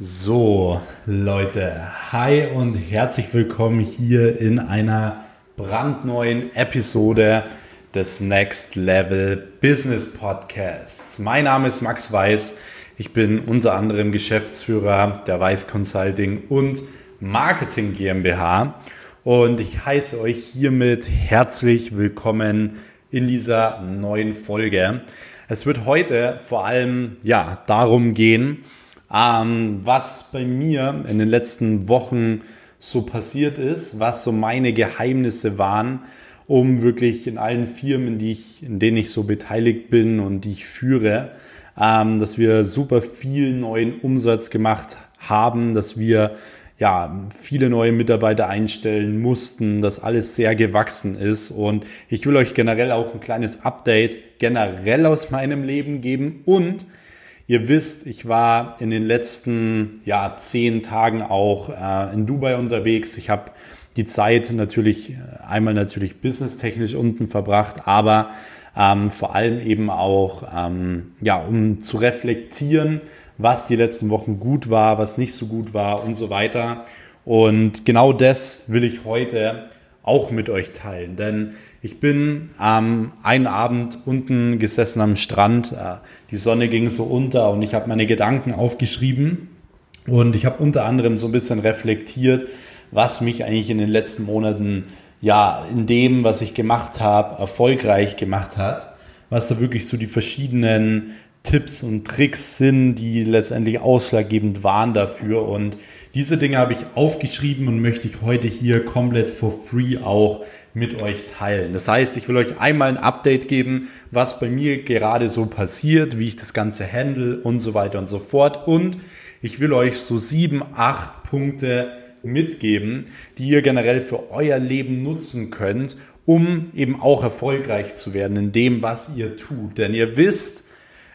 So, Leute, hi und herzlich willkommen hier in einer brandneuen Episode des Next Level Business Podcasts. Mein Name ist Max Weiß. Ich bin unter anderem Geschäftsführer der Weiß Consulting und Marketing GmbH und ich heiße euch hiermit herzlich willkommen in dieser neuen Folge. Es wird heute vor allem ja darum gehen, ähm, was bei mir in den letzten Wochen so passiert ist, was so meine Geheimnisse waren, um wirklich in allen Firmen, die ich, in denen ich so beteiligt bin und die ich führe, ähm, dass wir super viel neuen Umsatz gemacht haben, dass wir ja, viele neue Mitarbeiter einstellen mussten, dass alles sehr gewachsen ist. Und ich will euch generell auch ein kleines Update generell aus meinem Leben geben und Ihr wisst, ich war in den letzten ja, zehn Tagen auch äh, in Dubai unterwegs. Ich habe die Zeit natürlich äh, einmal natürlich businesstechnisch unten verbracht, aber ähm, vor allem eben auch ähm, ja, um zu reflektieren, was die letzten Wochen gut war, was nicht so gut war und so weiter. Und genau das will ich heute auch mit euch teilen. Denn ich bin ähm, einen Abend unten gesessen am Strand, äh, die Sonne ging so unter und ich habe meine Gedanken aufgeschrieben. Und ich habe unter anderem so ein bisschen reflektiert, was mich eigentlich in den letzten Monaten ja in dem, was ich gemacht habe, erfolgreich gemacht hat, was da wirklich so die verschiedenen Tipps und Tricks sind, die letztendlich ausschlaggebend waren dafür. Und diese Dinge habe ich aufgeschrieben und möchte ich heute hier komplett for free auch mit euch teilen. Das heißt, ich will euch einmal ein Update geben, was bei mir gerade so passiert, wie ich das Ganze handle und so weiter und so fort. Und ich will euch so sieben, acht Punkte mitgeben, die ihr generell für euer Leben nutzen könnt, um eben auch erfolgreich zu werden in dem, was ihr tut. Denn ihr wisst,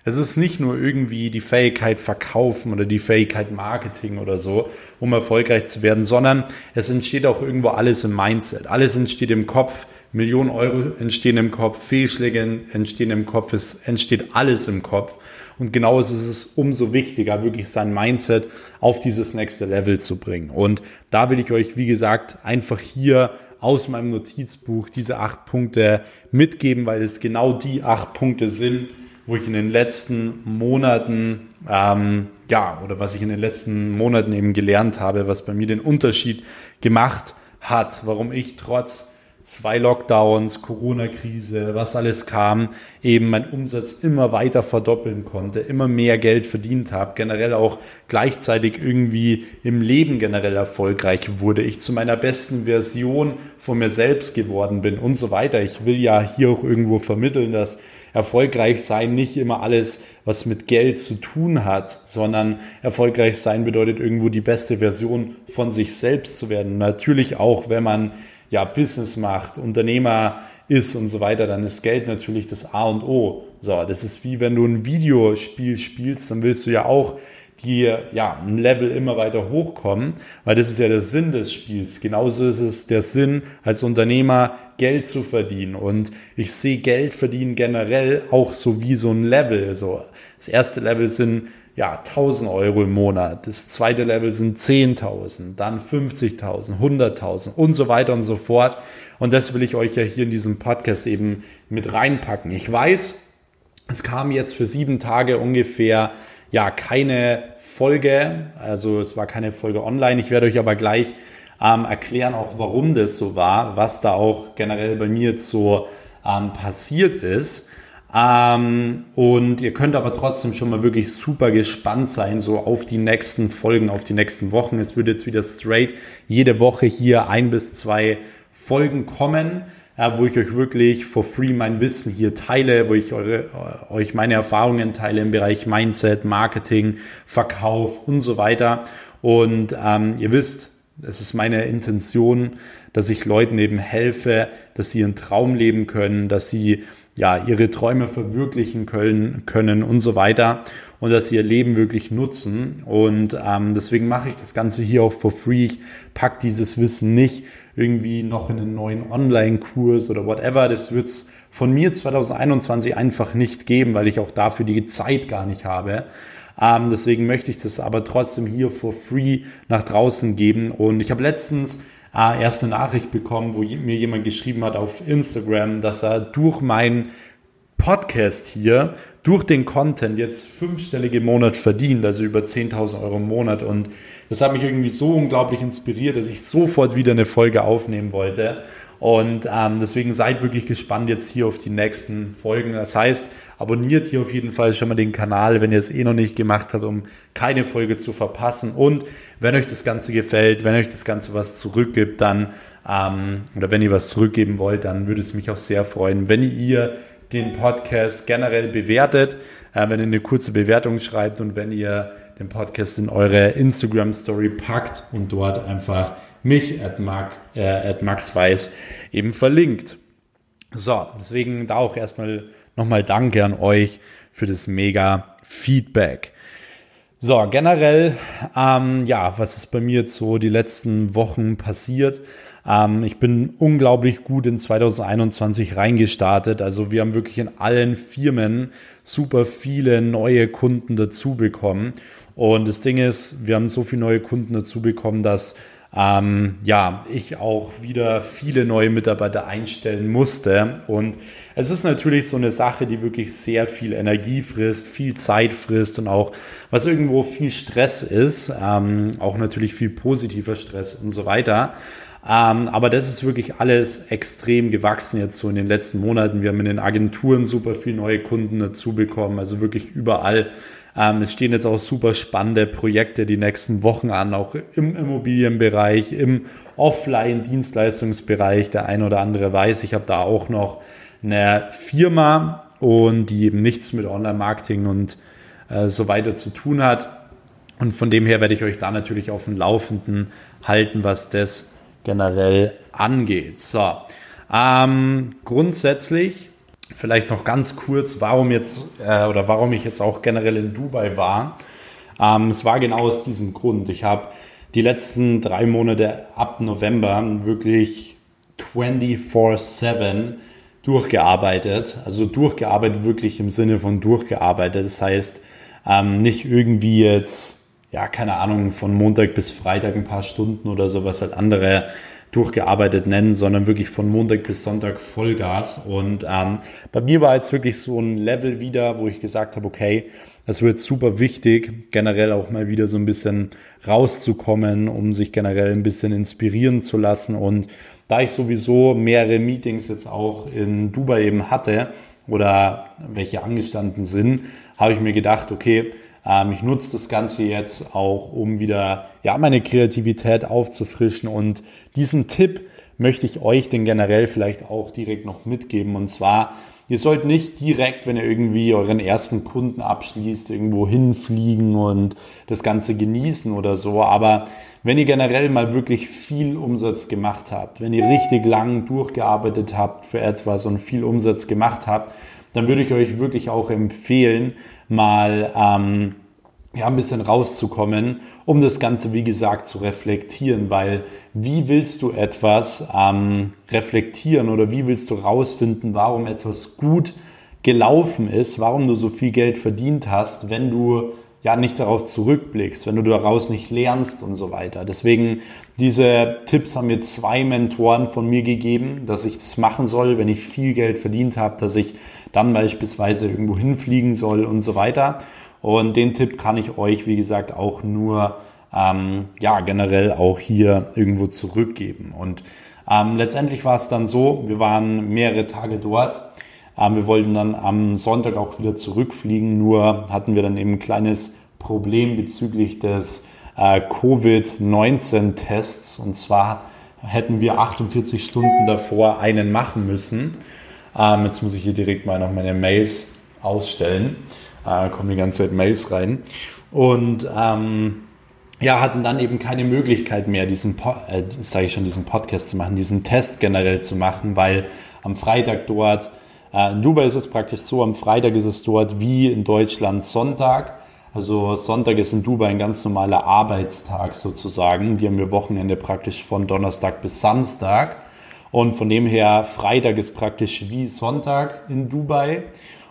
es ist nicht nur irgendwie die Fähigkeit verkaufen oder die Fähigkeit Marketing oder so, um erfolgreich zu werden, sondern es entsteht auch irgendwo alles im Mindset. Alles entsteht im Kopf. Millionen Euro entstehen im Kopf, Fehlschläge entstehen im Kopf, es entsteht alles im Kopf. Und genau ist es umso wichtiger, wirklich sein Mindset auf dieses nächste Level zu bringen. Und da will ich euch, wie gesagt, einfach hier aus meinem Notizbuch diese acht Punkte mitgeben, weil es genau die acht Punkte sind, wo ich in den letzten Monaten, ähm, ja, oder was ich in den letzten Monaten eben gelernt habe, was bei mir den Unterschied gemacht hat, warum ich trotz zwei Lockdowns, Corona-Krise, was alles kam, eben mein Umsatz immer weiter verdoppeln konnte, immer mehr Geld verdient habe, generell auch gleichzeitig irgendwie im Leben generell erfolgreich wurde, ich zu meiner besten Version von mir selbst geworden bin und so weiter. Ich will ja hier auch irgendwo vermitteln, dass erfolgreich sein nicht immer alles, was mit Geld zu tun hat, sondern erfolgreich sein bedeutet irgendwo die beste Version von sich selbst zu werden. Natürlich auch, wenn man ja Business macht, Unternehmer ist und so weiter, dann ist Geld natürlich das A und O. So, das ist wie wenn du ein Videospiel spielst, dann willst du ja auch die ja ein Level immer weiter hochkommen, weil das ist ja der Sinn des Spiels. Genauso ist es der Sinn als Unternehmer Geld zu verdienen und ich sehe Geld verdienen generell auch so wie so ein Level. So das erste Level sind ja 1000 Euro im Monat, das zweite Level sind 10.000, dann 50.000, 100.000 und so weiter und so fort. Und das will ich euch ja hier in diesem Podcast eben mit reinpacken. Ich weiß, es kam jetzt für sieben Tage ungefähr ja keine Folge, also es war keine Folge online. Ich werde euch aber gleich ähm, erklären, auch warum das so war, was da auch generell bei mir jetzt so ähm, passiert ist. Ähm, und ihr könnt aber trotzdem schon mal wirklich super gespannt sein, so auf die nächsten Folgen, auf die nächsten Wochen. Es wird jetzt wieder straight jede Woche hier ein bis zwei Folgen kommen ja, wo ich euch wirklich for free mein Wissen hier teile, wo ich eure, äh, euch meine Erfahrungen teile im Bereich Mindset, Marketing, Verkauf und so weiter. Und ähm, ihr wisst, es ist meine Intention, dass ich Leuten eben helfe, dass sie ihren Traum leben können, dass sie ja, ihre Träume verwirklichen können, können und so weiter und dass sie ihr Leben wirklich nutzen. Und ähm, deswegen mache ich das Ganze hier auch for free. Ich pack dieses Wissen nicht irgendwie noch in einen neuen Online-Kurs oder whatever. Das wird es von mir 2021 einfach nicht geben, weil ich auch dafür die Zeit gar nicht habe. Ähm, deswegen möchte ich das aber trotzdem hier for free nach draußen geben. Und ich habe letztens äh, erst eine Nachricht bekommen, wo mir jemand geschrieben hat auf Instagram, dass er durch meinen Podcast hier durch den Content jetzt fünfstellige im Monat verdient, also über 10.000 Euro im Monat. Und das hat mich irgendwie so unglaublich inspiriert, dass ich sofort wieder eine Folge aufnehmen wollte. Und ähm, deswegen seid wirklich gespannt jetzt hier auf die nächsten Folgen. Das heißt, abonniert hier auf jeden Fall schon mal den Kanal, wenn ihr es eh noch nicht gemacht habt, um keine Folge zu verpassen. Und wenn euch das Ganze gefällt, wenn euch das Ganze was zurückgibt, dann ähm, oder wenn ihr was zurückgeben wollt, dann würde es mich auch sehr freuen, wenn ihr den Podcast generell bewertet, äh, wenn ihr eine kurze Bewertung schreibt und wenn ihr den Podcast in eure Instagram Story packt und dort einfach mich at, Mark, äh, at Max Weiß eben verlinkt. So, deswegen da auch erstmal nochmal Danke an euch für das mega Feedback. So, generell, ähm, ja, was ist bei mir jetzt so die letzten Wochen passiert? Ähm, ich bin unglaublich gut in 2021 reingestartet. Also wir haben wirklich in allen Firmen super viele neue Kunden dazu bekommen. Und das Ding ist, wir haben so viele neue Kunden dazu bekommen, dass ähm, ja, ich auch wieder viele neue Mitarbeiter einstellen musste. Und es ist natürlich so eine Sache, die wirklich sehr viel Energie frisst, viel Zeit frisst und auch was irgendwo viel Stress ist, ähm, auch natürlich viel positiver Stress und so weiter. Ähm, aber das ist wirklich alles extrem gewachsen jetzt so in den letzten Monaten. Wir haben in den Agenturen super viele neue Kunden dazu bekommen, also wirklich überall ähm, es stehen jetzt auch super spannende Projekte die nächsten Wochen an, auch im Immobilienbereich, im Offline-Dienstleistungsbereich. Der eine oder andere weiß, ich habe da auch noch eine Firma und die eben nichts mit Online-Marketing und äh, so weiter zu tun hat. Und von dem her werde ich euch da natürlich auf dem Laufenden halten, was das generell angeht. So, ähm, grundsätzlich Vielleicht noch ganz kurz, warum jetzt äh, oder warum ich jetzt auch generell in Dubai war. Ähm, es war genau aus diesem Grund. Ich habe die letzten drei Monate ab November wirklich 24-7 durchgearbeitet. Also durchgearbeitet wirklich im Sinne von durchgearbeitet. Das heißt, ähm, nicht irgendwie jetzt, ja, keine Ahnung, von Montag bis Freitag ein paar Stunden oder so, was halt andere durchgearbeitet nennen, sondern wirklich von Montag bis Sonntag Vollgas. Und ähm, bei mir war jetzt wirklich so ein Level wieder, wo ich gesagt habe, okay, das wird super wichtig, generell auch mal wieder so ein bisschen rauszukommen, um sich generell ein bisschen inspirieren zu lassen. Und da ich sowieso mehrere Meetings jetzt auch in Dubai eben hatte oder welche angestanden sind, habe ich mir gedacht, okay, ich nutze das Ganze jetzt auch, um wieder ja, meine Kreativität aufzufrischen. Und diesen Tipp möchte ich euch denn generell vielleicht auch direkt noch mitgeben. Und zwar, ihr sollt nicht direkt, wenn ihr irgendwie euren ersten Kunden abschließt, irgendwo hinfliegen und das Ganze genießen oder so. Aber wenn ihr generell mal wirklich viel Umsatz gemacht habt, wenn ihr richtig lang durchgearbeitet habt für etwas und viel Umsatz gemacht habt, dann würde ich euch wirklich auch empfehlen, mal ähm, ja, ein bisschen rauszukommen, um das Ganze, wie gesagt, zu reflektieren, weil wie willst du etwas ähm, reflektieren oder wie willst du rausfinden, warum etwas gut gelaufen ist, warum du so viel Geld verdient hast, wenn du ja nicht darauf zurückblickst, wenn du daraus nicht lernst und so weiter. Deswegen diese Tipps haben mir zwei Mentoren von mir gegeben, dass ich das machen soll, wenn ich viel Geld verdient habe, dass ich dann beispielsweise irgendwo hinfliegen soll und so weiter. Und den Tipp kann ich euch, wie gesagt, auch nur ähm, ja generell auch hier irgendwo zurückgeben. Und ähm, letztendlich war es dann so, wir waren mehrere Tage dort wir wollten dann am Sonntag auch wieder zurückfliegen, nur hatten wir dann eben ein kleines Problem bezüglich des äh, Covid-19-Tests. Und zwar hätten wir 48 Stunden davor einen machen müssen. Ähm, jetzt muss ich hier direkt mal noch meine Mails ausstellen. Äh, kommen die ganze Zeit Mails rein. Und ähm, ja, hatten dann eben keine Möglichkeit mehr, diesen, äh, ich schon, diesen Podcast zu machen, diesen Test generell zu machen, weil am Freitag dort in Dubai ist es praktisch so, am Freitag ist es dort wie in Deutschland Sonntag. Also Sonntag ist in Dubai ein ganz normaler Arbeitstag sozusagen. Die haben wir Wochenende praktisch von Donnerstag bis Samstag. Und von dem her, Freitag ist praktisch wie Sonntag in Dubai.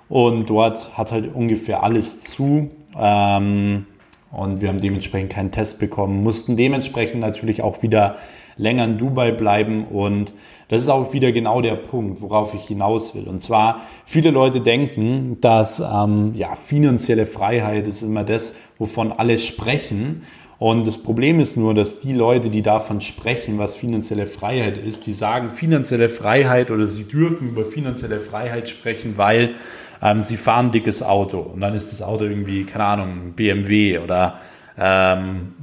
Und dort hat halt ungefähr alles zu. Ähm, und wir haben dementsprechend keinen Test bekommen, mussten dementsprechend natürlich auch wieder länger in Dubai bleiben und das ist auch wieder genau der Punkt, worauf ich hinaus will. Und zwar, viele Leute denken, dass ähm, ja, finanzielle Freiheit ist immer das, wovon alle sprechen. Und das Problem ist nur, dass die Leute, die davon sprechen, was finanzielle Freiheit ist, die sagen finanzielle Freiheit oder sie dürfen über finanzielle Freiheit sprechen, weil ähm, sie fahren ein dickes Auto und dann ist das Auto irgendwie, keine Ahnung, BMW oder ähm,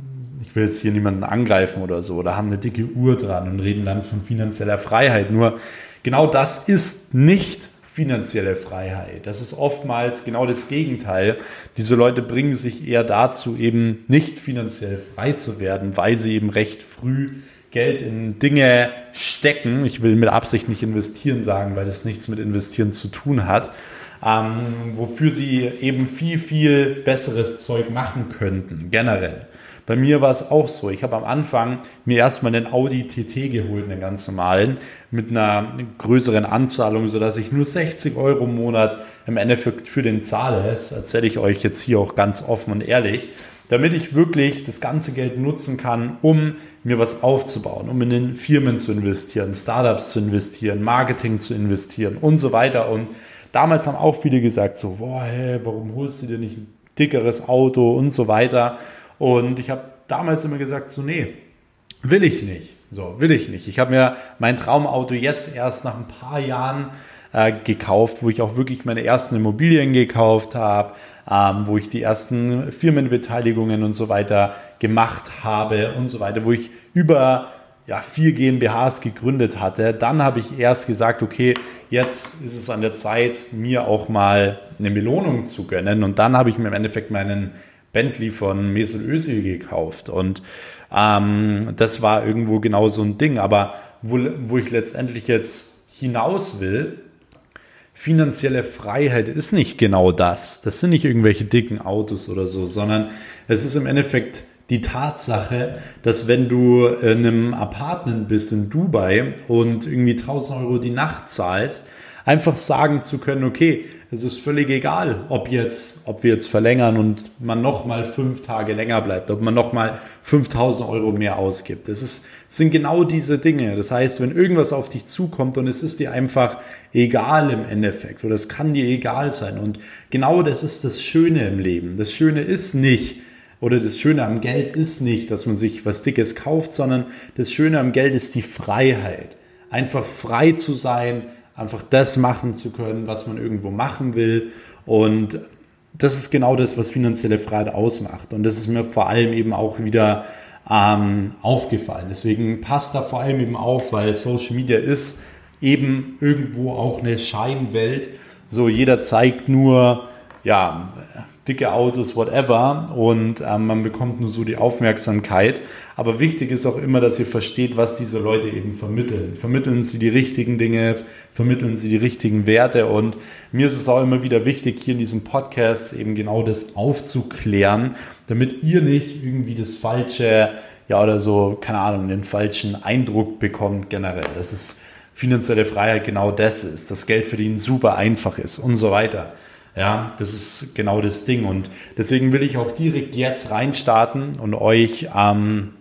ich will jetzt hier niemanden angreifen oder so, oder haben eine dicke Uhr dran und reden dann von finanzieller Freiheit. Nur genau das ist nicht finanzielle Freiheit. Das ist oftmals genau das Gegenteil. Diese Leute bringen sich eher dazu, eben nicht finanziell frei zu werden, weil sie eben recht früh Geld in Dinge stecken. Ich will mit Absicht nicht investieren sagen, weil das nichts mit investieren zu tun hat ähm, wofür sie eben viel, viel besseres Zeug machen könnten, generell. Bei mir war es auch so. Ich habe am Anfang mir erstmal einen Audi TT geholt, einen ganz normalen, mit einer größeren Anzahlung, sodass ich nur 60 Euro im Monat im Endeffekt für den zahle. Das erzähle ich euch jetzt hier auch ganz offen und ehrlich damit ich wirklich das ganze Geld nutzen kann, um mir was aufzubauen, um in den Firmen zu investieren, Startups zu investieren, Marketing zu investieren und so weiter. Und Damals haben auch viele gesagt, so, boah, hey, warum holst du dir nicht ein dickeres Auto und so weiter. Und ich habe damals immer gesagt, so, nee, will ich nicht. So, will ich nicht. Ich habe mir mein Traumauto jetzt erst nach ein paar Jahren äh, gekauft, wo ich auch wirklich meine ersten Immobilien gekauft habe, ähm, wo ich die ersten Firmenbeteiligungen und so weiter gemacht habe und so weiter, wo ich über ja, vier GmbHs gegründet hatte, dann habe ich erst gesagt, okay, jetzt ist es an der Zeit, mir auch mal eine Belohnung zu gönnen. Und dann habe ich mir im Endeffekt meinen Bentley von Mesut Özil gekauft. Und ähm, das war irgendwo genau so ein Ding. Aber wo, wo ich letztendlich jetzt hinaus will, finanzielle Freiheit ist nicht genau das. Das sind nicht irgendwelche dicken Autos oder so, sondern es ist im Endeffekt die Tatsache, dass wenn du in einem Apartment bist in Dubai und irgendwie 1000 Euro die Nacht zahlst, einfach sagen zu können, okay, es ist völlig egal, ob jetzt, ob wir jetzt verlängern und man noch mal fünf Tage länger bleibt, ob man noch mal 5000 Euro mehr ausgibt. Das ist, sind genau diese Dinge. Das heißt, wenn irgendwas auf dich zukommt und es ist dir einfach egal im Endeffekt oder es kann dir egal sein und genau das ist das Schöne im Leben. Das Schöne ist nicht, oder das Schöne am Geld ist nicht, dass man sich was Dickes kauft, sondern das Schöne am Geld ist die Freiheit. Einfach frei zu sein, einfach das machen zu können, was man irgendwo machen will. Und das ist genau das, was finanzielle Freiheit ausmacht. Und das ist mir vor allem eben auch wieder ähm, aufgefallen. Deswegen passt da vor allem eben auf, weil Social Media ist eben irgendwo auch eine Scheinwelt. So jeder zeigt nur, ja, dicke Autos, whatever. Und ähm, man bekommt nur so die Aufmerksamkeit. Aber wichtig ist auch immer, dass ihr versteht, was diese Leute eben vermitteln. Vermitteln sie die richtigen Dinge, vermitteln sie die richtigen Werte. Und mir ist es auch immer wieder wichtig, hier in diesem Podcast eben genau das aufzuklären, damit ihr nicht irgendwie das falsche, ja, oder so, keine Ahnung, den falschen Eindruck bekommt generell. Das ist finanzielle Freiheit genau das ist, dass Geld verdienen super einfach ist und so weiter. Ja, das ist genau das Ding. Und deswegen will ich auch direkt jetzt reinstarten und euch, ähm,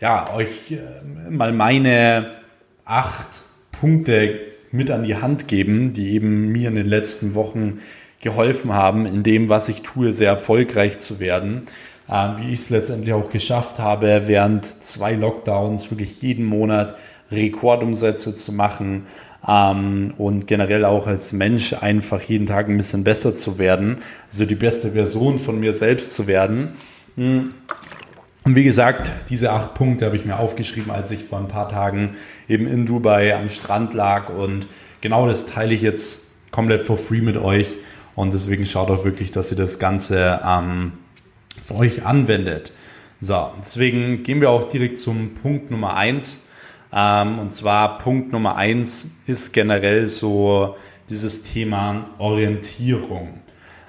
ja, euch äh, mal meine acht Punkte mit an die Hand geben, die eben mir in den letzten Wochen geholfen haben, in dem, was ich tue, sehr erfolgreich zu werden. Äh, wie ich es letztendlich auch geschafft habe, während zwei Lockdowns wirklich jeden Monat Rekordumsätze zu machen, ähm, und generell auch als Mensch einfach jeden Tag ein bisschen besser zu werden, also die beste Version von mir selbst zu werden. Hm. Und wie gesagt, diese acht Punkte habe ich mir aufgeschrieben, als ich vor ein paar Tagen eben in Dubai am Strand lag und genau das teile ich jetzt komplett for free mit euch und deswegen schaut auch wirklich, dass ihr das Ganze ähm, für euch anwendet. So, deswegen gehen wir auch direkt zum Punkt Nummer eins und zwar Punkt Nummer eins ist generell so dieses Thema Orientierung.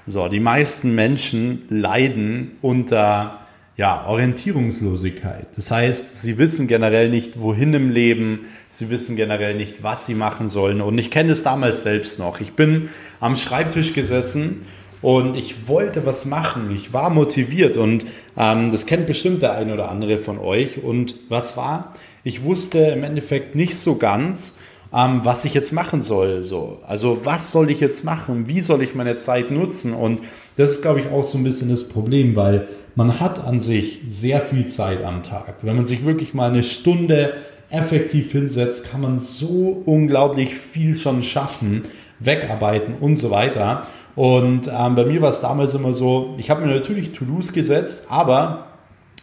So, die meisten Menschen leiden unter ja, Orientierungslosigkeit. Das heißt, sie wissen generell nicht, wohin im Leben, sie wissen generell nicht, was sie machen sollen. Und ich kenne es damals selbst noch. Ich bin am Schreibtisch gesessen und ich wollte was machen. Ich war motiviert und ähm, das kennt bestimmt der eine oder andere von euch. Und was war? Ich wusste im Endeffekt nicht so ganz, ähm, was ich jetzt machen soll. So. Also was soll ich jetzt machen? Wie soll ich meine Zeit nutzen? Und das ist, glaube ich, auch so ein bisschen das Problem, weil man hat an sich sehr viel Zeit am Tag. Wenn man sich wirklich mal eine Stunde effektiv hinsetzt, kann man so unglaublich viel schon schaffen, wegarbeiten und so weiter. Und ähm, bei mir war es damals immer so, ich habe mir natürlich To-Dos gesetzt, aber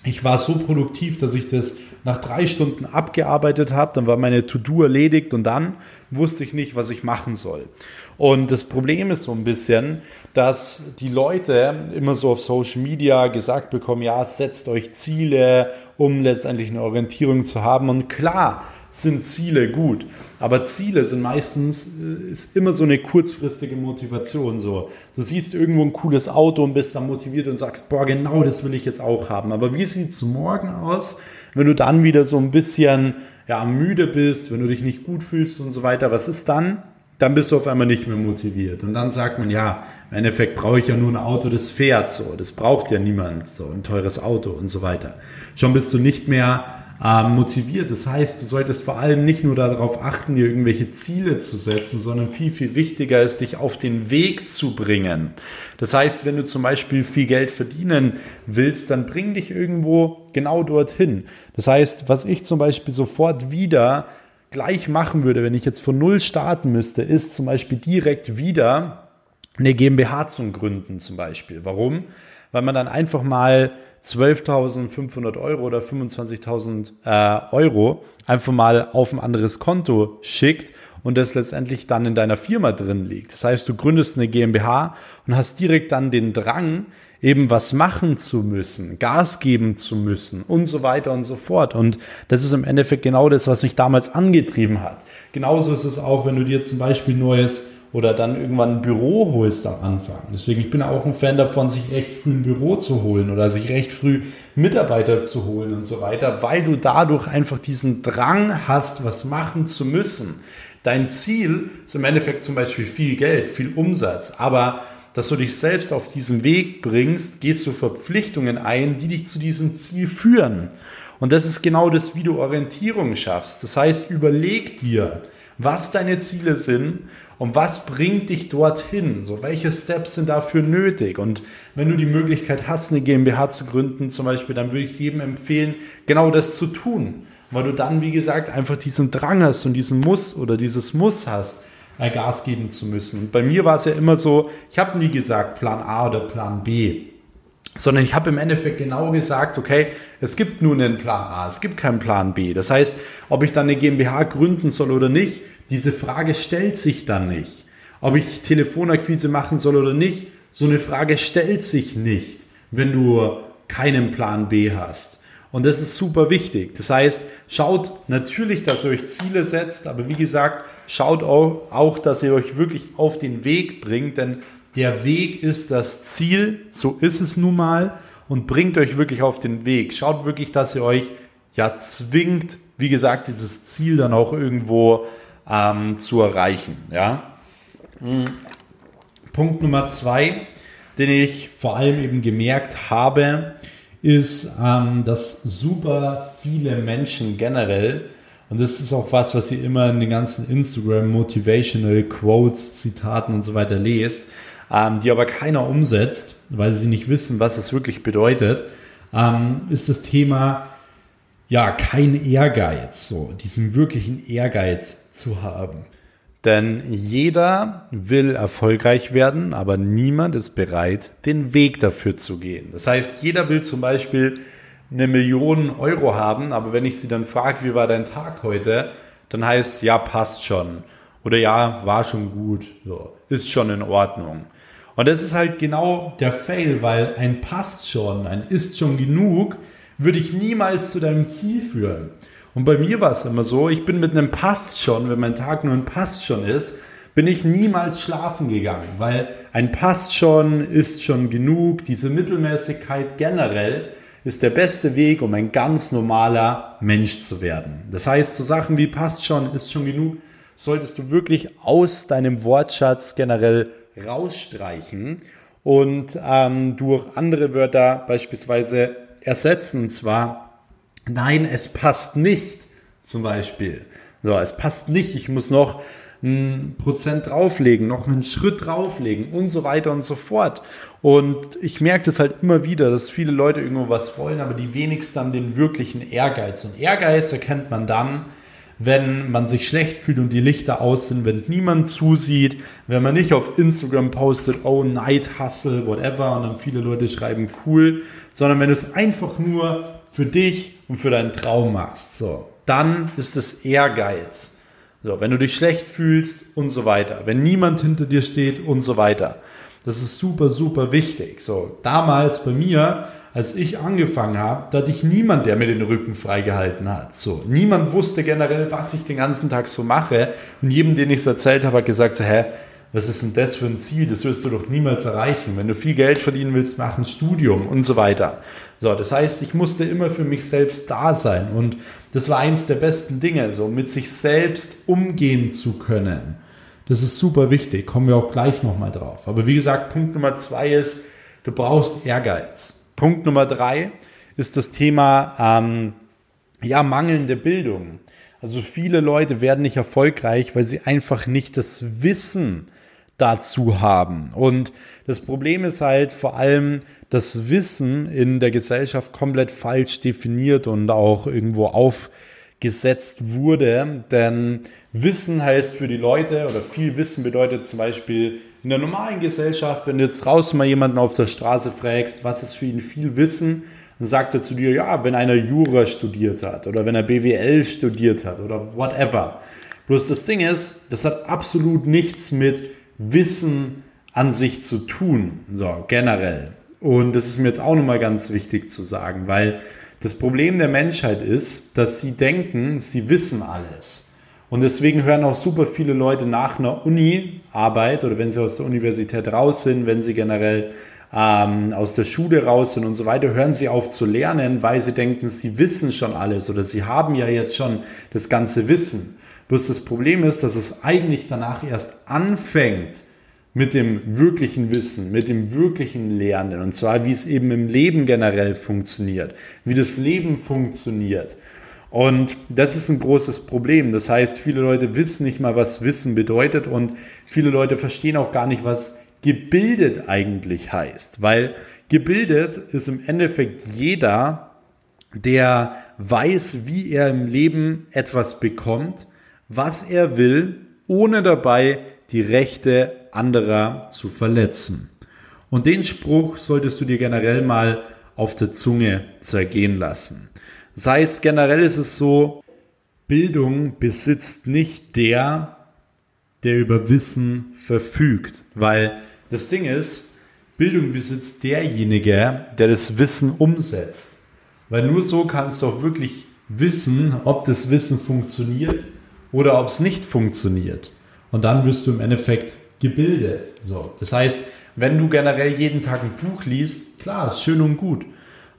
ich war so produktiv, dass ich das nach drei Stunden abgearbeitet habe. Dann war meine To-Do erledigt und dann wusste ich nicht, was ich machen soll. Und das Problem ist so ein bisschen, dass die Leute immer so auf Social Media gesagt bekommen, ja, setzt euch Ziele, um letztendlich eine Orientierung zu haben. Und klar, sind Ziele gut. Aber Ziele sind meistens, äh, ist immer so eine kurzfristige Motivation. So, du siehst irgendwo ein cooles Auto und bist dann motiviert und sagst, boah, genau das will ich jetzt auch haben. Aber wie sieht's morgen aus, wenn du dann wieder so ein bisschen, ja, müde bist, wenn du dich nicht gut fühlst und so weiter? Was ist dann? Dann bist du auf einmal nicht mehr motiviert. Und dann sagt man, ja, im Endeffekt brauche ich ja nur ein Auto, das fährt so. Das braucht ja niemand, so ein teures Auto und so weiter. Schon bist du nicht mehr äh, motiviert. Das heißt, du solltest vor allem nicht nur darauf achten, dir irgendwelche Ziele zu setzen, sondern viel, viel wichtiger ist, dich auf den Weg zu bringen. Das heißt, wenn du zum Beispiel viel Geld verdienen willst, dann bring dich irgendwo genau dorthin. Das heißt, was ich zum Beispiel sofort wieder gleich machen würde, wenn ich jetzt von Null starten müsste, ist zum Beispiel direkt wieder eine GmbH zu gründen zum Beispiel. Warum? Weil man dann einfach mal 12.500 Euro oder 25.000 äh, Euro einfach mal auf ein anderes Konto schickt und das letztendlich dann in deiner Firma drin liegt. Das heißt, du gründest eine GmbH und hast direkt dann den Drang, eben was machen zu müssen, Gas geben zu müssen und so weiter und so fort. Und das ist im Endeffekt genau das, was mich damals angetrieben hat. Genauso ist es auch, wenn du dir zum Beispiel neues oder dann irgendwann ein Büro holst am Anfang. Deswegen, ich bin auch ein Fan davon, sich recht früh ein Büro zu holen oder sich recht früh Mitarbeiter zu holen und so weiter, weil du dadurch einfach diesen Drang hast, was machen zu müssen. Dein Ziel ist im Endeffekt zum Beispiel viel Geld, viel Umsatz, aber dass du dich selbst auf diesen Weg bringst, gehst du Verpflichtungen ein, die dich zu diesem Ziel führen. Und das ist genau das, wie du Orientierung schaffst. Das heißt, überleg dir, was deine Ziele sind und was bringt dich dorthin? So, welche Steps sind dafür nötig? Und wenn du die Möglichkeit hast, eine GmbH zu gründen, zum Beispiel, dann würde ich es jedem empfehlen, genau das zu tun. Weil du dann, wie gesagt, einfach diesen Drang hast und diesen Muss oder dieses Muss hast, äh, Gas geben zu müssen. Und bei mir war es ja immer so, ich habe nie gesagt Plan A oder Plan B sondern ich habe im Endeffekt genau gesagt, okay, es gibt nur einen Plan A, es gibt keinen Plan B. Das heißt, ob ich dann eine GmbH gründen soll oder nicht, diese Frage stellt sich dann nicht. Ob ich Telefonakquise machen soll oder nicht, so eine Frage stellt sich nicht, wenn du keinen Plan B hast. Und das ist super wichtig. Das heißt, schaut natürlich, dass ihr euch Ziele setzt, aber wie gesagt, schaut auch, dass ihr euch wirklich auf den Weg bringt, denn der Weg ist das Ziel, so ist es nun mal, und bringt euch wirklich auf den Weg. Schaut wirklich, dass ihr euch ja zwingt, wie gesagt, dieses Ziel dann auch irgendwo ähm, zu erreichen. Ja? Mhm. Punkt Nummer zwei, den ich vor allem eben gemerkt habe, ist, ähm, dass super viele Menschen generell, und das ist auch was, was ihr immer in den ganzen Instagram Motivational Quotes, Zitaten und so weiter lest, ähm, die aber keiner umsetzt, weil sie nicht wissen, was es wirklich bedeutet, ähm, ist das Thema ja, kein Ehrgeiz, so diesen wirklichen Ehrgeiz zu haben. Denn jeder will erfolgreich werden, aber niemand ist bereit, den Weg dafür zu gehen. Das heißt, jeder will zum Beispiel eine Million Euro haben, aber wenn ich sie dann frage, wie war dein Tag heute, dann heißt ja, passt schon. Oder ja, war schon gut, so, ist schon in Ordnung. Und das ist halt genau der Fail, weil ein passt schon, ein ist schon genug, würde ich niemals zu deinem Ziel führen. Und bei mir war es immer so, ich bin mit einem Passt schon, wenn mein Tag nur ein Passt schon ist, bin ich niemals schlafen gegangen, weil ein Passt schon ist schon genug. Diese Mittelmäßigkeit generell ist der beste Weg, um ein ganz normaler Mensch zu werden. Das heißt, so Sachen wie passt schon, ist schon genug, solltest du wirklich aus deinem Wortschatz generell rausstreichen und ähm, durch andere Wörter beispielsweise ersetzen. Und zwar, nein, es passt nicht zum Beispiel. So, es passt nicht, ich muss noch ein Prozent drauflegen, noch einen Schritt drauflegen und so weiter und so fort. Und ich merke das halt immer wieder, dass viele Leute irgendwo was wollen, aber die wenigsten haben den wirklichen Ehrgeiz. Und Ehrgeiz erkennt man dann, wenn man sich schlecht fühlt und die Lichter aus sind, wenn niemand zusieht, wenn man nicht auf Instagram postet, oh, Night Hustle, whatever, und dann viele Leute schreiben cool, sondern wenn du es einfach nur für dich und für deinen Traum machst, so, dann ist es Ehrgeiz. So, wenn du dich schlecht fühlst und so weiter, wenn niemand hinter dir steht und so weiter. Das ist super, super wichtig. So, damals bei mir, als ich angefangen habe, da hatte ich niemand, der mir den Rücken freigehalten hat. So, niemand wusste generell, was ich den ganzen Tag so mache. Und jedem, den ich es erzählt habe, hat gesagt so, hä, was ist denn das für ein Ziel? Das wirst du doch niemals erreichen. Wenn du viel Geld verdienen willst, mach ein Studium und so weiter. So, das heißt, ich musste immer für mich selbst da sein. Und das war eins der besten Dinge, so mit sich selbst umgehen zu können. Das ist super wichtig, kommen wir auch gleich nochmal drauf. Aber wie gesagt, Punkt Nummer zwei ist, du brauchst Ehrgeiz. Punkt Nummer drei ist das Thema ähm, ja, mangelnde Bildung. Also viele Leute werden nicht erfolgreich, weil sie einfach nicht das Wissen dazu haben. Und das Problem ist halt vor allem, dass Wissen in der Gesellschaft komplett falsch definiert und auch irgendwo aufgesetzt wurde. Denn Wissen heißt für die Leute oder viel Wissen bedeutet zum Beispiel in der normalen Gesellschaft, wenn du jetzt draußen mal jemanden auf der Straße fragst, was ist für ihn viel Wissen, dann sagt er zu dir, ja, wenn einer Jura studiert hat oder wenn er BWL studiert hat oder whatever. Bloß das Ding ist, das hat absolut nichts mit Wissen an sich zu tun, so generell. Und das ist mir jetzt auch nochmal ganz wichtig zu sagen, weil das Problem der Menschheit ist, dass sie denken, sie wissen alles. Und deswegen hören auch super viele Leute nach einer Uni-Arbeit oder wenn sie aus der Universität raus sind, wenn sie generell ähm, aus der Schule raus sind und so weiter, hören sie auf zu lernen, weil sie denken, sie wissen schon alles oder sie haben ja jetzt schon das ganze Wissen. Bloß das Problem ist, dass es eigentlich danach erst anfängt mit dem wirklichen Wissen, mit dem wirklichen Lernen. Und zwar, wie es eben im Leben generell funktioniert, wie das Leben funktioniert. Und das ist ein großes Problem. Das heißt, viele Leute wissen nicht mal, was Wissen bedeutet und viele Leute verstehen auch gar nicht, was gebildet eigentlich heißt. Weil gebildet ist im Endeffekt jeder, der weiß, wie er im Leben etwas bekommt, was er will, ohne dabei die Rechte anderer zu verletzen. Und den Spruch solltest du dir generell mal auf der Zunge zergehen lassen. Das heißt, generell ist es so, Bildung besitzt nicht der, der über Wissen verfügt. Weil das Ding ist, Bildung besitzt derjenige, der das Wissen umsetzt. Weil nur so kannst du auch wirklich wissen, ob das Wissen funktioniert oder ob es nicht funktioniert. Und dann wirst du im Endeffekt gebildet. So. Das heißt, wenn du generell jeden Tag ein Buch liest, klar, ist schön und gut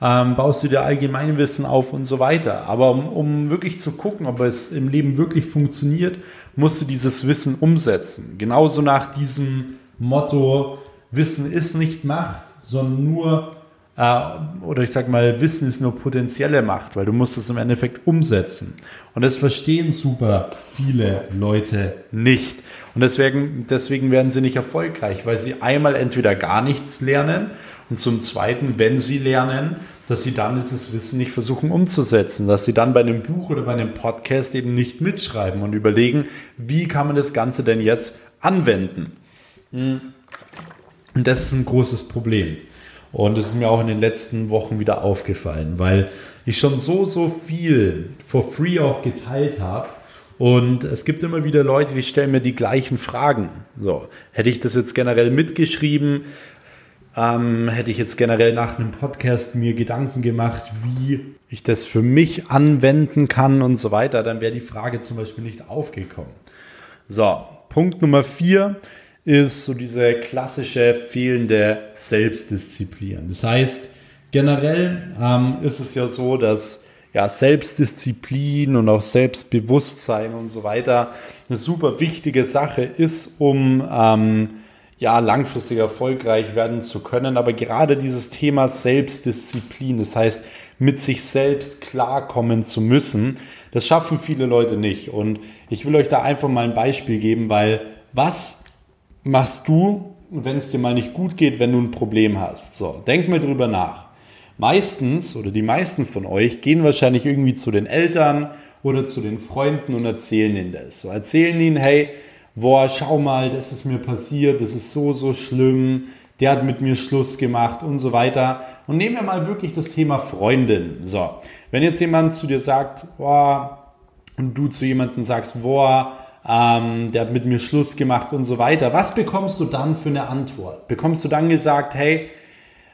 ähm, baust du dir Allgemeinwissen auf und so weiter. Aber um, um wirklich zu gucken, ob es im Leben wirklich funktioniert, musst du dieses Wissen umsetzen. Genauso nach diesem Motto, Wissen ist nicht Macht, sondern nur äh, oder ich sag mal, Wissen ist nur potenzielle Macht, weil du musst es im Endeffekt umsetzen. Und das verstehen super viele Leute nicht. Und deswegen, deswegen werden sie nicht erfolgreich, weil sie einmal entweder gar nichts lernen und zum Zweiten, wenn sie lernen, dass sie dann dieses Wissen nicht versuchen umzusetzen, dass sie dann bei einem Buch oder bei einem Podcast eben nicht mitschreiben und überlegen, wie kann man das Ganze denn jetzt anwenden. Und das ist ein großes Problem. Und das ist mir auch in den letzten Wochen wieder aufgefallen, weil ich schon so, so viel for free auch geteilt habe. Und es gibt immer wieder Leute, die stellen mir die gleichen Fragen. So, hätte ich das jetzt generell mitgeschrieben, ähm, hätte ich jetzt generell nach einem Podcast mir Gedanken gemacht, wie ich das für mich anwenden kann und so weiter, dann wäre die Frage zum Beispiel nicht aufgekommen. So, Punkt Nummer vier ist so diese klassische fehlende Selbstdisziplin. Das heißt, generell ähm, ist es ja so, dass ja, Selbstdisziplin und auch Selbstbewusstsein und so weiter eine super wichtige Sache ist, um ähm, ja, langfristig erfolgreich werden zu können. Aber gerade dieses Thema Selbstdisziplin, das heißt, mit sich selbst klarkommen zu müssen, das schaffen viele Leute nicht. Und ich will euch da einfach mal ein Beispiel geben, weil was machst du, wenn es dir mal nicht gut geht, wenn du ein Problem hast? So, denk mal drüber nach. Meistens oder die meisten von euch gehen wahrscheinlich irgendwie zu den Eltern oder zu den Freunden und erzählen ihnen das. So erzählen ihnen, hey, boah, schau mal, das ist mir passiert, das ist so, so schlimm, der hat mit mir Schluss gemacht und so weiter. Und nehmen wir mal wirklich das Thema Freundin. So, wenn jetzt jemand zu dir sagt, boah, und du zu jemandem sagst, boah, ähm, der hat mit mir Schluss gemacht und so weiter, was bekommst du dann für eine Antwort? Bekommst du dann gesagt, hey,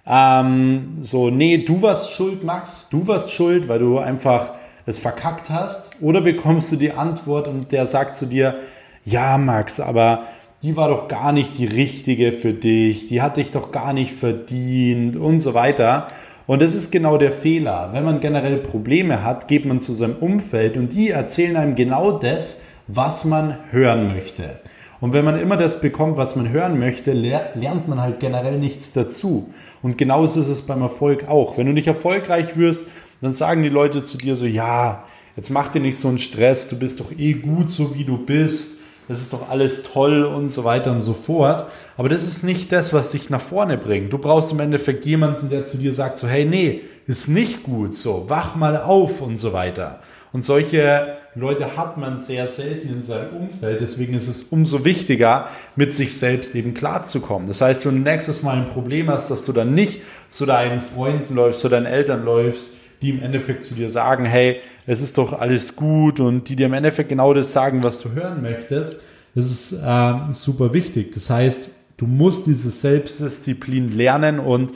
ähm, so, nee, du warst schuld, Max, du warst schuld, weil du einfach es verkackt hast? Oder bekommst du die Antwort und der sagt zu dir, ja, Max, aber die war doch gar nicht die richtige für dich, die hat dich doch gar nicht verdient und so weiter. Und das ist genau der Fehler. Wenn man generell Probleme hat, geht man zu seinem Umfeld und die erzählen einem genau das, was man hören möchte. Und wenn man immer das bekommt, was man hören möchte, lernt man halt generell nichts dazu. Und genauso ist es beim Erfolg auch. Wenn du nicht erfolgreich wirst, dann sagen die Leute zu dir so, ja, jetzt mach dir nicht so einen Stress, du bist doch eh gut so wie du bist das ist doch alles toll und so weiter und so fort. Aber das ist nicht das, was dich nach vorne bringt. Du brauchst im Endeffekt jemanden, der zu dir sagt, so, hey, nee, ist nicht gut, so, wach mal auf und so weiter. Und solche Leute hat man sehr selten in seinem Umfeld. Deswegen ist es umso wichtiger, mit sich selbst eben klarzukommen. Das heißt, wenn du nächstes Mal ein Problem hast, dass du dann nicht zu deinen Freunden läufst, zu deinen Eltern läufst, die im Endeffekt zu dir sagen, hey, es ist doch alles gut und die dir im Endeffekt genau das sagen, was du hören möchtest. Das ist äh, super wichtig. Das heißt, du musst diese Selbstdisziplin lernen und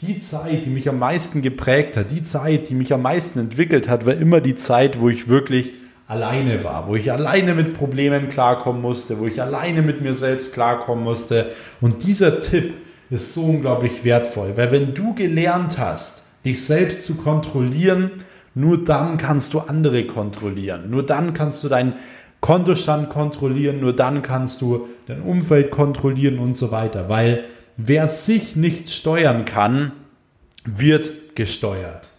die Zeit, die mich am meisten geprägt hat, die Zeit, die mich am meisten entwickelt hat, war immer die Zeit, wo ich wirklich alleine war, wo ich alleine mit Problemen klarkommen musste, wo ich alleine mit mir selbst klarkommen musste. Und dieser Tipp ist so unglaublich wertvoll, weil wenn du gelernt hast, dich selbst zu kontrollieren, nur dann kannst du andere kontrollieren. Nur dann kannst du deinen Kontostand kontrollieren, nur dann kannst du dein Umfeld kontrollieren und so weiter. Weil wer sich nicht steuern kann, wird gesteuert.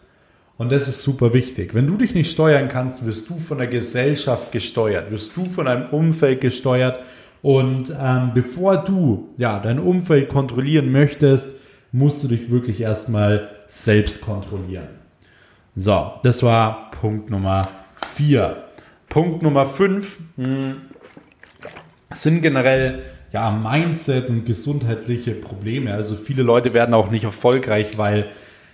Und das ist super wichtig. Wenn du dich nicht steuern kannst, wirst du von der Gesellschaft gesteuert, wirst du von deinem Umfeld gesteuert. Und ähm, bevor du ja dein Umfeld kontrollieren möchtest, musst du dich wirklich erstmal selbst kontrollieren. So, das war Punkt Nummer 4. Punkt Nummer 5 hm, sind generell ja, Mindset und gesundheitliche Probleme. Also viele Leute werden auch nicht erfolgreich, weil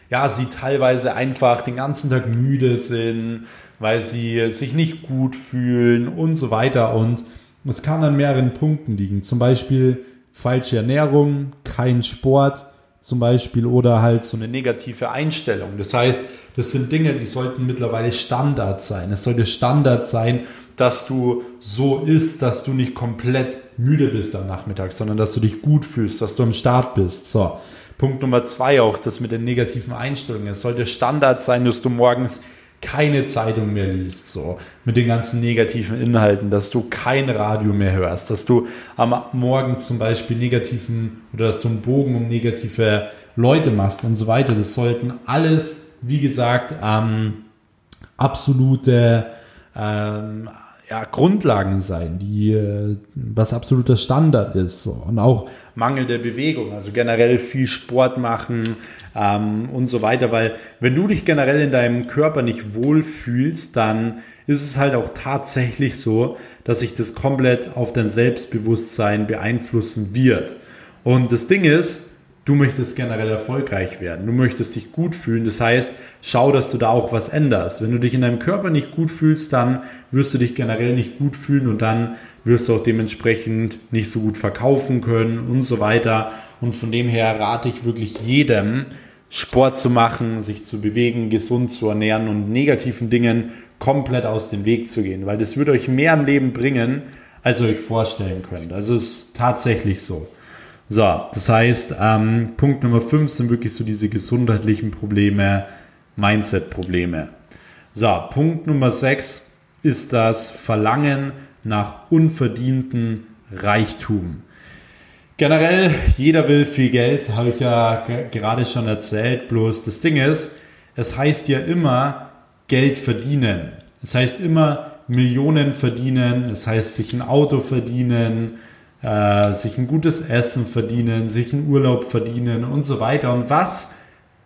ja, sie teilweise einfach den ganzen Tag müde sind, weil sie sich nicht gut fühlen und so weiter. Und es kann an mehreren Punkten liegen. Zum Beispiel falsche Ernährung, kein Sport, zum Beispiel oder halt so eine negative Einstellung. Das heißt, das sind Dinge, die sollten mittlerweile Standard sein. Es sollte Standard sein, dass du so isst, dass du nicht komplett müde bist am Nachmittag, sondern dass du dich gut fühlst, dass du am Start bist. So. Punkt Nummer zwei auch, das mit den negativen Einstellungen. Es sollte Standard sein, dass du morgens keine Zeitung mehr liest, so mit den ganzen negativen Inhalten, dass du kein Radio mehr hörst, dass du am Morgen zum Beispiel negativen oder dass du einen Bogen um negative Leute machst und so weiter. Das sollten alles, wie gesagt, ähm, absolute ähm, ja, Grundlagen sein, die äh, was absoluter Standard ist. Und auch Mangel der Bewegung, also generell viel Sport machen ähm, und so weiter. Weil wenn du dich generell in deinem Körper nicht wohlfühlst, dann ist es halt auch tatsächlich so, dass sich das komplett auf dein Selbstbewusstsein beeinflussen wird. Und das Ding ist, du möchtest generell erfolgreich werden, du möchtest dich gut fühlen. Das heißt, schau, dass du da auch was änderst. Wenn du dich in deinem Körper nicht gut fühlst, dann wirst du dich generell nicht gut fühlen und dann wirst du auch dementsprechend nicht so gut verkaufen können und so weiter. Und von dem her rate ich wirklich jedem, Sport zu machen, sich zu bewegen, gesund zu ernähren und negativen Dingen komplett aus dem Weg zu gehen, weil das wird euch mehr im Leben bringen, als ihr euch vorstellen könnt. Also es ist tatsächlich so. So, das heißt, ähm, Punkt Nummer 5 sind wirklich so diese gesundheitlichen Probleme, Mindset-Probleme. So, Punkt Nummer 6 ist das Verlangen nach unverdienten Reichtum. Generell, jeder will viel Geld, habe ich ja gerade schon erzählt. Bloß das Ding ist, es heißt ja immer Geld verdienen. Es heißt immer Millionen verdienen. Es heißt sich ein Auto verdienen, äh, sich ein gutes Essen verdienen, sich einen Urlaub verdienen und so weiter. Und was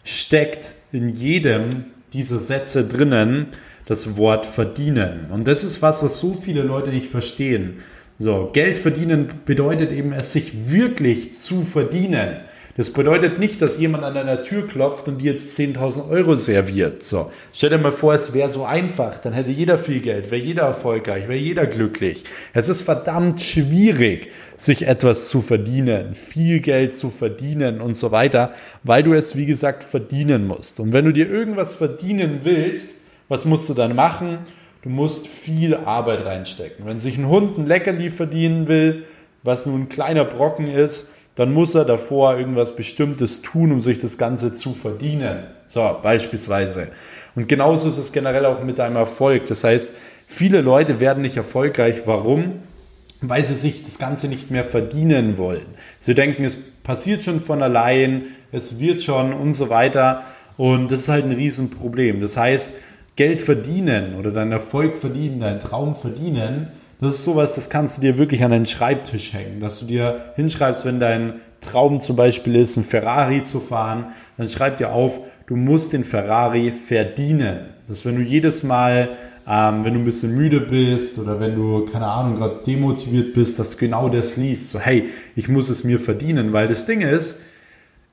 steckt in jedem dieser Sätze drinnen? Das Wort verdienen. Und das ist was, was so viele Leute nicht verstehen. So, Geld verdienen bedeutet eben, es sich wirklich zu verdienen. Das bedeutet nicht, dass jemand an deiner Tür klopft und dir jetzt 10.000 Euro serviert. So, stell dir mal vor, es wäre so einfach. Dann hätte jeder viel Geld, wäre jeder erfolgreich, wäre jeder glücklich. Es ist verdammt schwierig, sich etwas zu verdienen, viel Geld zu verdienen und so weiter, weil du es, wie gesagt, verdienen musst. Und wenn du dir irgendwas verdienen willst, was musst du dann machen? Du musst viel Arbeit reinstecken. Wenn sich ein Hund ein Leckerli verdienen will, was nun ein kleiner Brocken ist, dann muss er davor irgendwas Bestimmtes tun, um sich das Ganze zu verdienen. So, beispielsweise. Und genauso ist es generell auch mit deinem Erfolg. Das heißt, viele Leute werden nicht erfolgreich. Warum? Weil sie sich das Ganze nicht mehr verdienen wollen. Sie denken, es passiert schon von allein, es wird schon und so weiter. Und das ist halt ein Riesenproblem. Das heißt, Geld verdienen oder deinen Erfolg verdienen, deinen Traum verdienen, das ist sowas, das kannst du dir wirklich an deinen Schreibtisch hängen, dass du dir hinschreibst, wenn dein Traum zum Beispiel ist, ein Ferrari zu fahren, dann schreib dir auf, du musst den Ferrari verdienen. Dass wenn du jedes Mal, ähm, wenn du ein bisschen müde bist oder wenn du, keine Ahnung, gerade demotiviert bist, dass du genau das liest, so hey, ich muss es mir verdienen, weil das Ding ist,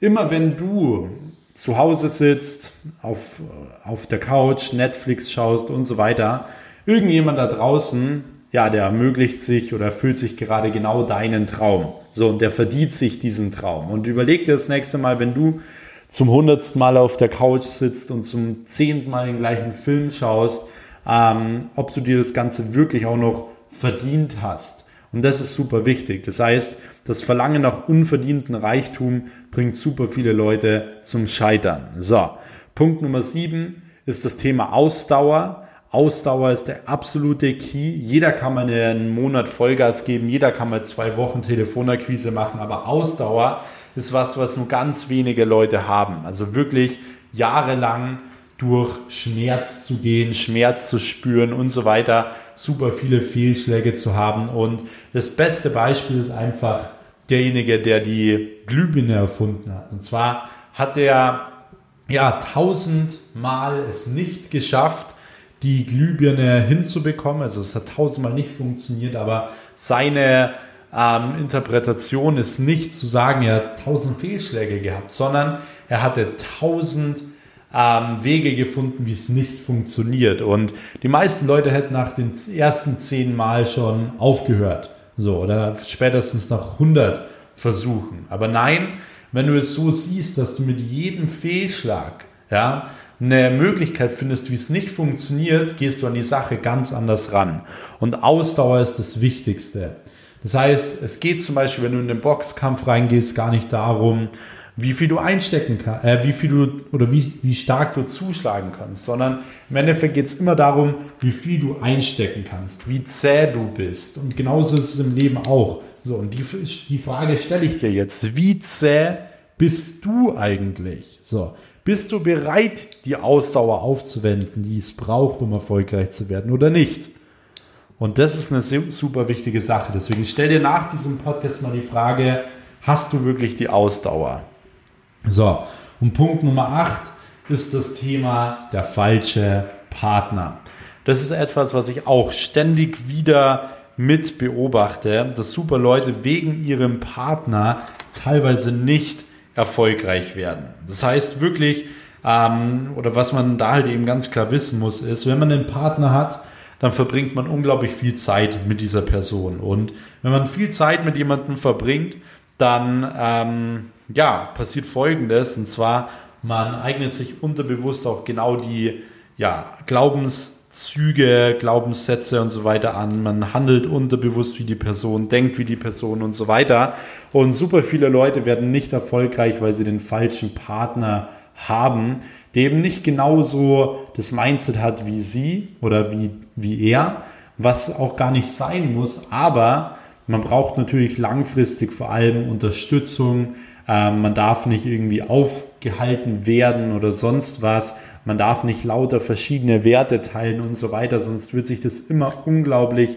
immer wenn du zu Hause sitzt, auf, auf der Couch, Netflix schaust und so weiter, irgendjemand da draußen, ja, der ermöglicht sich oder erfüllt sich gerade genau deinen Traum. So, und der verdient sich diesen Traum. Und überleg dir das nächste Mal, wenn du zum hundertsten Mal auf der Couch sitzt und zum zehnten Mal den gleichen Film schaust, ähm, ob du dir das Ganze wirklich auch noch verdient hast. Und das ist super wichtig. Das heißt, das Verlangen nach unverdienten Reichtum bringt super viele Leute zum Scheitern. So, Punkt Nummer sieben ist das Thema Ausdauer. Ausdauer ist der absolute Key. Jeder kann mal einen Monat Vollgas geben, jeder kann mal zwei Wochen Telefonakquise machen, aber Ausdauer ist was, was nur ganz wenige Leute haben. Also wirklich jahrelang durch Schmerz zu gehen, Schmerz zu spüren und so weiter, super viele Fehlschläge zu haben. Und das beste Beispiel ist einfach derjenige, der die Glühbirne erfunden hat. Und zwar hat er ja tausendmal es nicht geschafft, die Glühbirne hinzubekommen. Also es hat tausendmal nicht funktioniert, aber seine ähm, Interpretation ist nicht zu sagen, er hat tausend Fehlschläge gehabt, sondern er hatte tausend ähm, Wege gefunden, wie es nicht funktioniert. Und die meisten Leute hätten nach den ersten zehn Mal schon aufgehört. So, oder spätestens nach 100 Versuchen. Aber nein, wenn du es so siehst, dass du mit jedem Fehlschlag, ja, eine Möglichkeit findest, wie es nicht funktioniert, gehst du an die Sache ganz anders ran. Und Ausdauer ist das Wichtigste. Das heißt, es geht zum Beispiel, wenn du in den Boxkampf reingehst, gar nicht darum, wie viel du einstecken kannst, äh, wie viel du oder wie, wie stark du zuschlagen kannst, sondern im Endeffekt geht es immer darum, wie viel du einstecken kannst, wie zäh du bist. Und genauso ist es im Leben auch. So, und die, die Frage stelle ich dir jetzt. Wie zäh bist du eigentlich? So, bist du bereit, die Ausdauer aufzuwenden, die es braucht, um erfolgreich zu werden oder nicht? Und das ist eine super wichtige Sache. Deswegen stell dir nach diesem Podcast mal die Frage, hast du wirklich die Ausdauer? So, und Punkt Nummer 8 ist das Thema der falsche Partner. Das ist etwas, was ich auch ständig wieder mit beobachte, dass super Leute wegen ihrem Partner teilweise nicht erfolgreich werden. Das heißt wirklich, ähm, oder was man da halt eben ganz klar wissen muss, ist, wenn man einen Partner hat, dann verbringt man unglaublich viel Zeit mit dieser Person. Und wenn man viel Zeit mit jemandem verbringt, dann ähm, ja, passiert Folgendes, und zwar, man eignet sich unterbewusst auch genau die ja, Glaubenszüge, Glaubenssätze und so weiter an. Man handelt unterbewusst wie die Person, denkt wie die Person und so weiter. Und super viele Leute werden nicht erfolgreich, weil sie den falschen Partner haben, der eben nicht genauso das Mindset hat wie sie oder wie, wie er, was auch gar nicht sein muss, aber man braucht natürlich langfristig vor allem Unterstützung. Ähm, man darf nicht irgendwie aufgehalten werden oder sonst was. Man darf nicht lauter verschiedene Werte teilen und so weiter, sonst wird sich das immer unglaublich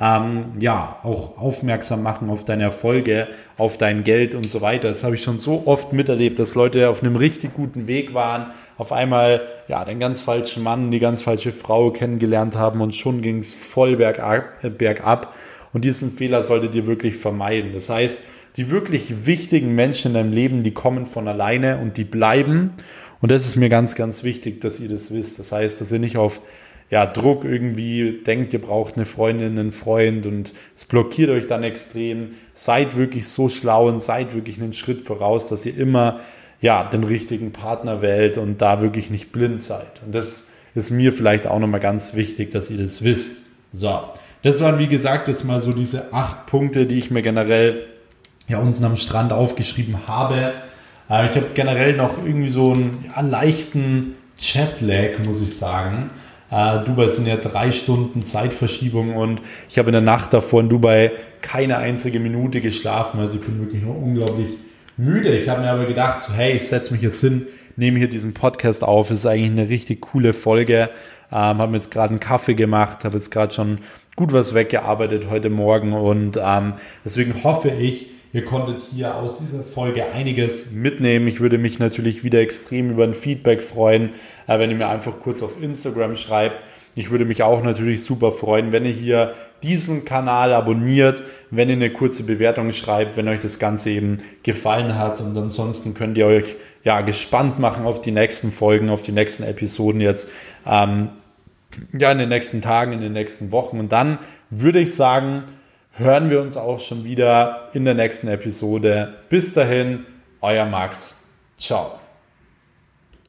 ähm, ja, auch aufmerksam machen auf deine Erfolge, auf dein Geld und so weiter. Das habe ich schon so oft miterlebt, dass Leute auf einem richtig guten Weg waren, auf einmal ja, den ganz falschen Mann, die ganz falsche Frau kennengelernt haben und schon ging es voll bergab, äh, bergab. Und diesen Fehler solltet ihr wirklich vermeiden. Das heißt, die wirklich wichtigen Menschen in deinem Leben, die kommen von alleine und die bleiben. Und das ist mir ganz, ganz wichtig, dass ihr das wisst. Das heißt, dass ihr nicht auf ja, Druck irgendwie denkt, ihr braucht eine Freundin, einen Freund und es blockiert euch dann extrem. Seid wirklich so schlau und seid wirklich einen Schritt voraus, dass ihr immer ja, den richtigen Partner wählt und da wirklich nicht blind seid. Und das ist mir vielleicht auch nochmal ganz wichtig, dass ihr das wisst. So, das waren wie gesagt jetzt mal so diese acht Punkte, die ich mir generell ja unten am Strand aufgeschrieben habe. Äh, ich habe generell noch irgendwie so einen ja, leichten Chatlag, muss ich sagen. Äh, Dubai sind ja drei Stunden Zeitverschiebung und ich habe in der Nacht davor in Dubai keine einzige Minute geschlafen. Also ich bin wirklich nur unglaublich müde. Ich habe mir aber gedacht, so, hey, ich setze mich jetzt hin, nehme hier diesen Podcast auf. Es ist eigentlich eine richtig coole Folge. Ähm, habe mir jetzt gerade einen Kaffee gemacht, habe jetzt gerade schon gut was weggearbeitet heute Morgen und ähm, deswegen hoffe ich, Ihr konntet hier aus dieser Folge einiges mitnehmen. Ich würde mich natürlich wieder extrem über ein Feedback freuen, äh, wenn ihr mir einfach kurz auf Instagram schreibt. Ich würde mich auch natürlich super freuen, wenn ihr hier diesen Kanal abonniert, wenn ihr eine kurze Bewertung schreibt, wenn euch das Ganze eben gefallen hat. Und ansonsten könnt ihr euch ja gespannt machen auf die nächsten Folgen, auf die nächsten Episoden jetzt. Ähm, ja, in den nächsten Tagen, in den nächsten Wochen. Und dann würde ich sagen, hören wir uns auch schon wieder in der nächsten Episode. Bis dahin, euer Max. Ciao.